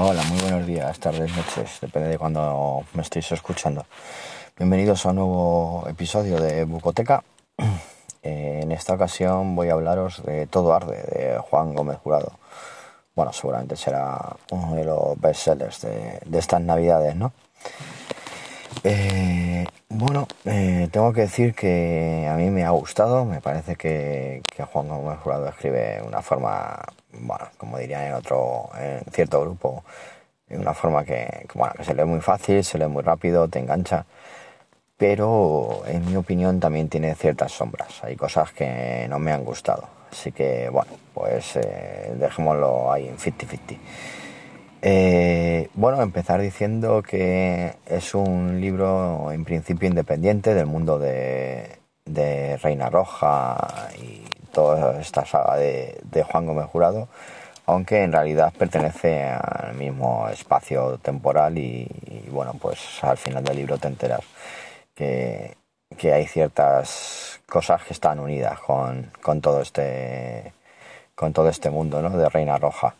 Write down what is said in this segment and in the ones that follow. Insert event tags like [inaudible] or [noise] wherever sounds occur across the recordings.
Hola, muy buenos días, tardes, noches, depende de cuando me estéis escuchando. Bienvenidos a un nuevo episodio de Bucoteca. [clears throat] Eh, En esta ocasión voy a hablaros de Todo Arde, de Juan Gómez Jurado. Bueno, seguramente será uno de los bestsellers de, de estas navidades, ¿no? Eh, bueno, eh, tengo que decir que a mí me ha gustado, me parece que, que Juan Gómez Jurado escribe de una forma, bueno, como dirían en otro, en cierto grupo, de una forma que, bueno, que se lee muy fácil, se lee muy rápido, te engancha, pero en mi opinión también tiene ciertas sombras, hay cosas que no me han gustado, así que bueno, pues eh, dejémoslo ahí en 50-50. Eh, bueno, empezar diciendo que es un libro en principio independiente del mundo de, de Reina Roja y toda esta saga de, de, Juan Gómez Jurado, aunque en realidad pertenece al mismo espacio temporal y, bueno, pues al final del libro te enteras que, que hay ciertas cosas que están unidas con, con todo este con todo este mundo ¿no? de Reina Roja.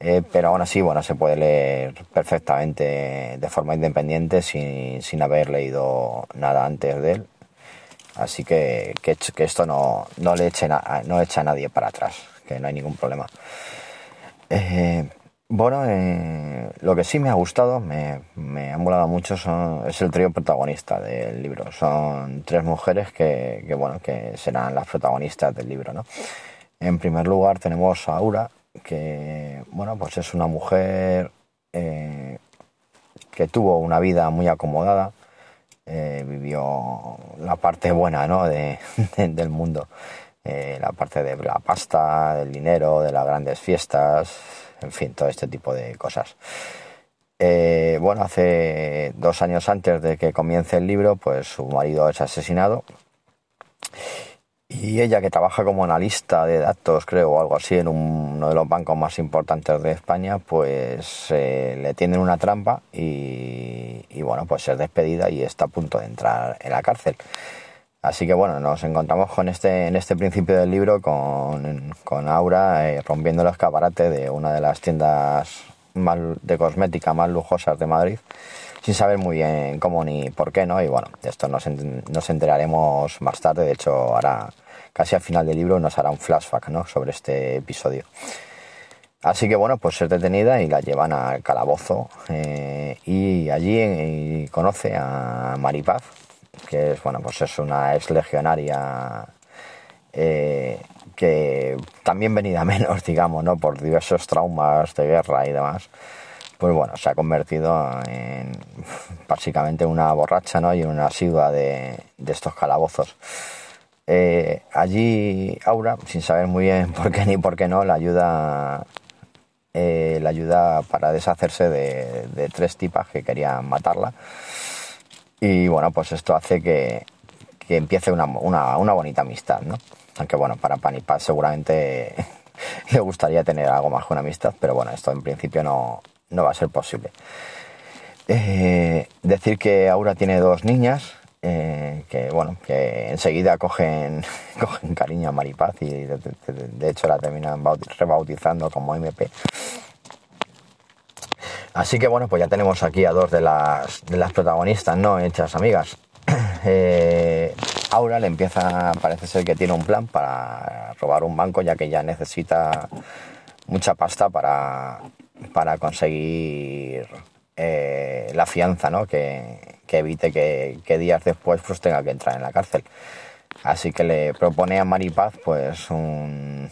Eh, pero aún así, bueno, se puede leer perfectamente de forma independiente sin, sin haber leído nada antes de él. Así que, que, esto no, no le eche no echa a nadie para atrás, que no hay ningún problema. Eh, bueno, eh, lo que sí me ha gustado, me, me ha molado mucho, son, es el trío protagonista del libro. Son tres mujeres que, que, bueno, que serán las protagonistas del libro, ¿no? En primer lugar tenemos a Aura, que bueno pues es una mujer eh, que tuvo una vida muy acomodada eh, vivió la parte buena ¿no? de, [laughs] de, del mundo. Eh, la parte de la pasta del dinero de las grandes fiestas en fin todo este tipo de cosas. Eh, bueno hace dos años antes de que comience el libro pues su marido es asesinado y ella, que trabaja como analista de datos, creo, o algo así, en un, uno de los bancos más importantes de España, pues eh, le tienden una trampa y, y, bueno, pues es despedida y está a punto de entrar en la cárcel. Así que bueno, nos encontramos con este, en este principio del libro con, con Aura eh, rompiendo el escaparate de una de las tiendas más, de cosmética más lujosas de Madrid sin saber muy bien cómo ni por qué, ¿no? Y bueno, de esto nos, nos enteraremos más tarde, de hecho ahora casi al final del libro nos hará un flashback, ¿no? Sobre este episodio. Así que bueno, pues es detenida y la llevan al calabozo eh, y allí eh, conoce a Maripaz, que es, bueno, pues es una ex legionaria eh, que también venida [laughs] menos, digamos, ¿no? Por diversos traumas de guerra y demás pues bueno, se ha convertido en básicamente una borracha ¿no? y una asidua de, de estos calabozos. Eh, allí Aura, sin saber muy bien [laughs] por qué ni por qué no, la ayuda, eh, la ayuda para deshacerse de, de, tres tipas que querían matarla. Y bueno, pues esto hace que, que empiece una, una, una, bonita amistad, ¿no? Aunque bueno, para Pan y Paz seguramente [laughs] le gustaría tener algo más que una amistad, pero bueno, esto en principio no, no va a ser posible. Eh, decir que Aura tiene dos niñas, eh, que bueno, que enseguida cogen, [laughs] cogen cariño a Maripaz y de, hecho la terminan rebautizando como MP. Así que bueno, pues ya tenemos aquí a dos de las, de las protagonistas, ¿no? Hechas amigas. [clears throat] Eh, Aura le empieza, parece ser que tiene un plan para robar un banco, ya que ya necesita mucha pasta para, para conseguir eh, la fianza, ¿no? Que, que evite que, días después pues tenga que entrar en la cárcel. Así que le propone a Maripaz pues un,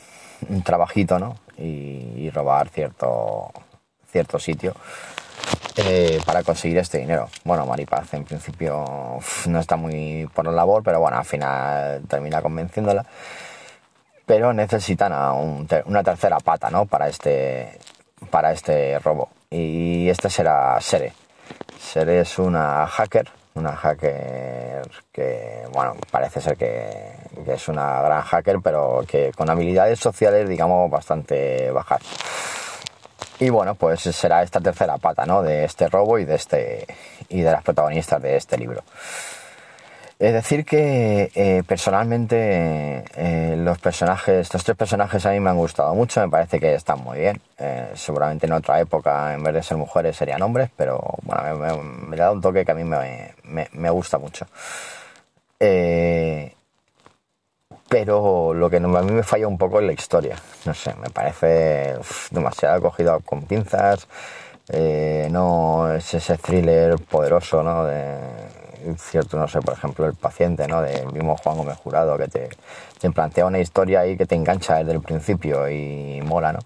trabajito, ¿no? Y, robar cierto, cierto sitio eh, para conseguir este dinero. Bueno, Maripaz en principio no está muy por la labor, pero bueno, al final termina convenciéndola. Pero necesitan a un una tercera pata, ¿no? Para este, para este robo. Y este será Sere. Sere es una hacker, una hacker que, bueno, parece ser que, que es una gran hacker, pero que con habilidades sociales, digamos, bastante bajas. Y bueno, pues será esta tercera pata, ¿no? De este robo y de este y de las protagonistas de este libro. Es decir que eh, personalmente eh, los personajes, estos tres personajes a mí me han gustado mucho, me parece que están muy bien. Eh, seguramente en otra época, en vez de ser mujeres, serían hombres, pero bueno, me, me, me da un toque que a mí me, me, gusta mucho. Pero lo que a mí me falla un poco es la historia. No sé, me parece demasiado cogido con pinzas. No es ese thriller poderoso, ¿no? De cierto, no sé, por ejemplo, El paciente, ¿no? Del mismo Juan Gómez Jurado, que te, te plantea una historia ahí que te engancha desde el principio y mola, ¿no?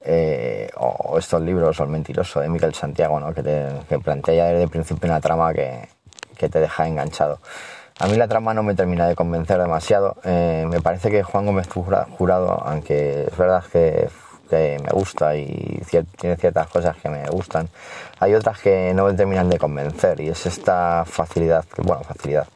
Eh, o estos libros, o El mentiroso de Miquel Santiago, ¿no? Que, te, que plantea desde el principio una trama que, que te deja enganchado. A mí la trama no me termina de convencer demasiado. Eh, me parece que Juan Gómez Jurado, aunque es verdad que, que me gusta y cier tiene ciertas cosas que me gustan, hay otras que no me terminan de convencer y es esta facilidad, bueno, facilidad,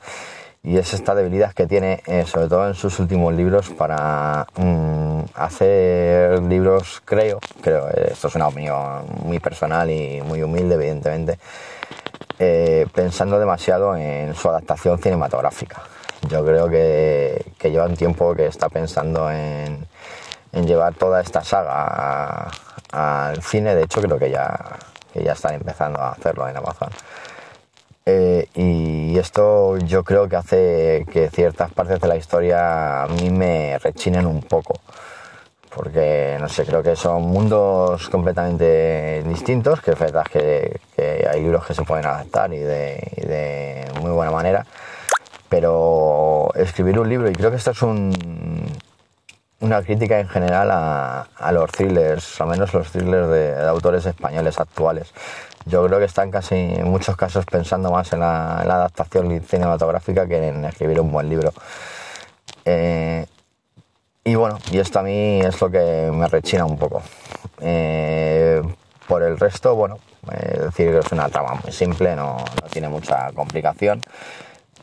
y es esta debilidad que tiene, eh, sobre todo en sus últimos libros, para mm, hacer libros, creo, creo, esto es una opinión muy personal y muy humilde, evidentemente, eh, pensando demasiado en su adaptación cinematográfica. Yo creo que, que lleva un tiempo que está pensando en, en llevar toda esta saga al cine. De hecho, creo que ya, que ya están empezando a hacerlo en Amazon. Eh, y esto yo creo que hace que ciertas partes de la historia a mí me rechinen un poco porque no sé, creo que son mundos completamente distintos, que es verdad que, que hay libros que se pueden adaptar y de, y de, muy buena manera, pero escribir un libro, y creo que esto es un, una crítica en general a, los thrillers, al menos los thrillers de, autores españoles actuales. Yo creo que están casi en muchos casos pensando más en la, en la adaptación cinematográfica que en escribir un buen libro. Eh, y bueno, y esto a mí es lo que me rechina un poco. Eh, por el resto, bueno, eh, decir es una trama muy simple, no, no tiene mucha complicación.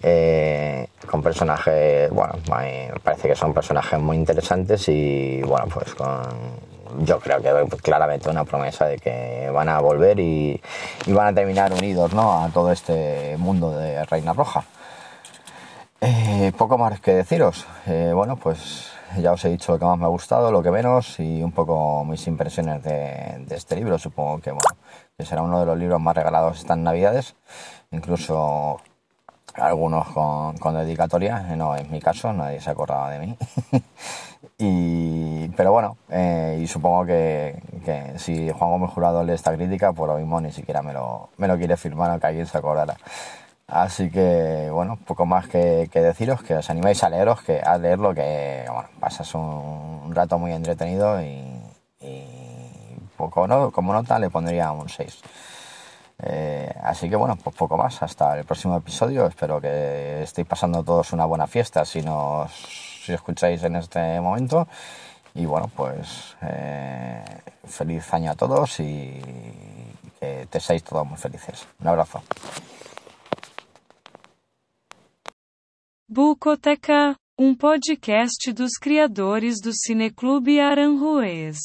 Eh, con personajes, bueno, me parece que son personajes muy interesantes y bueno, pues con, yo creo que claramente una promesa de que van a volver y, van a terminar unidos ¿no? a todo este mundo de Reina Roja. Eh, poco más que deciros. Eh, bueno, pues ya os he dicho lo que más me ha gustado, lo que menos y un poco mis impresiones de, de este libro. Supongo que, bueno, que será uno de los libros más regalados estas navidades. Incluso algunos con, con dedicatoria, no en mi caso, nadie se acordaba de mí. [laughs] y, pero bueno, eh, y supongo que, que, si Juan Gómez Jurado lee esta crítica, por lo mismo ni siquiera me lo, me lo quiere firmar, aunque alguien se acordara. Así que, bueno, poco más que, que, deciros, que os animéis a leeros, que a leerlo, que, bueno, pasas un, un rato muy entretenido y, y, poco, ¿no? Como nota le pondría un 6. Eh, así que bueno, pues poco más. Hasta el próximo episodio. Espero que estéis pasando todos una buena fiesta si nos si escucháis en este momento. Y bueno, pues eh, feliz año a todos y que te seáis todos muy felices. Un abrazo. Bucoteca, um podcast dos criadores do Cineclube Aranjuez.